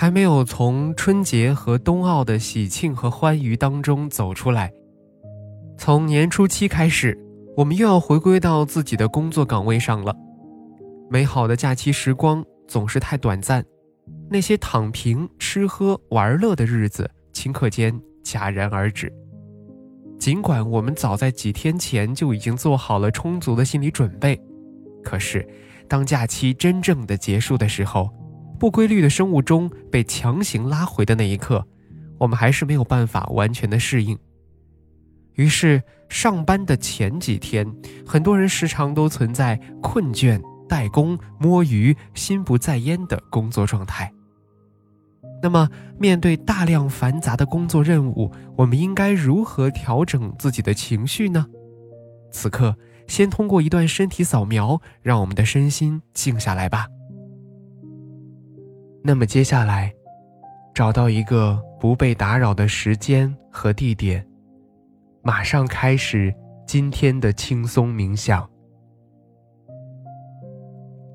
还没有从春节和冬奥的喜庆和欢愉当中走出来，从年初七开始，我们又要回归到自己的工作岗位上了。美好的假期时光总是太短暂，那些躺平、吃喝玩乐的日子，顷刻间戛然而止。尽管我们早在几天前就已经做好了充足的心理准备，可是，当假期真正的结束的时候，不规律的生物钟被强行拉回的那一刻，我们还是没有办法完全的适应。于是，上班的前几天，很多人时常都存在困倦、怠工、摸鱼、心不在焉的工作状态。那么，面对大量繁杂的工作任务，我们应该如何调整自己的情绪呢？此刻，先通过一段身体扫描，让我们的身心静下来吧。那么接下来，找到一个不被打扰的时间和地点，马上开始今天的轻松冥想。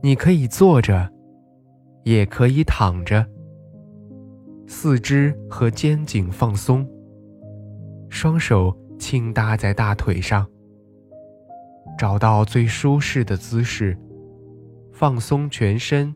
你可以坐着，也可以躺着，四肢和肩颈放松，双手轻搭在大腿上，找到最舒适的姿势，放松全身。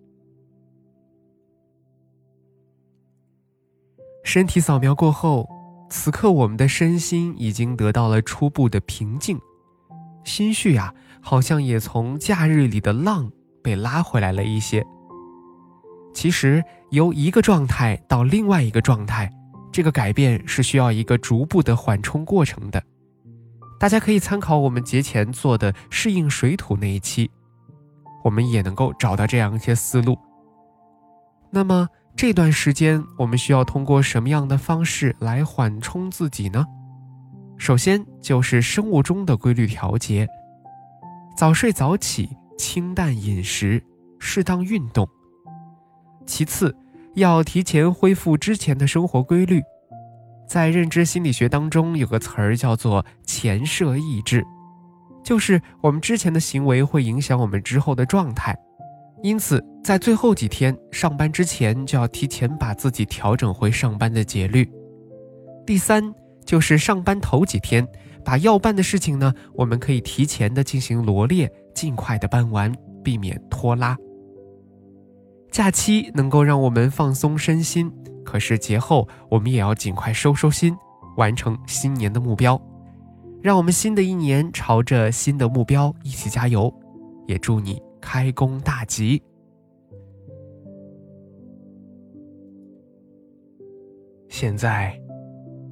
身体扫描过后，此刻我们的身心已经得到了初步的平静，心绪啊，好像也从假日里的浪被拉回来了一些。其实，由一个状态到另外一个状态，这个改变是需要一个逐步的缓冲过程的。大家可以参考我们节前做的适应水土那一期，我们也能够找到这样一些思路。那么这段时间我们需要通过什么样的方式来缓冲自己呢？首先就是生物钟的规律调节，早睡早起，清淡饮食，适当运动。其次，要提前恢复之前的生活规律。在认知心理学当中，有个词儿叫做前摄抑制，就是我们之前的行为会影响我们之后的状态，因此在最后几天上班之前，就要提前把自己调整回上班的节律。第三，就是上班头几天，把要办的事情呢，我们可以提前的进行罗列，尽快的办完，避免拖拉。假期能够让我们放松身心。可是节后，我们也要尽快收收心，完成新年的目标。让我们新的一年朝着新的目标一起加油，也祝你开工大吉。现在，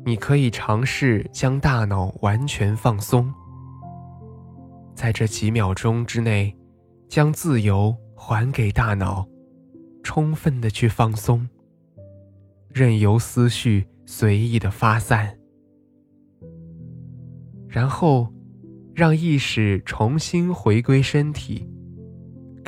你可以尝试将大脑完全放松，在这几秒钟之内，将自由还给大脑，充分的去放松。任由思绪随意的发散，然后让意识重新回归身体，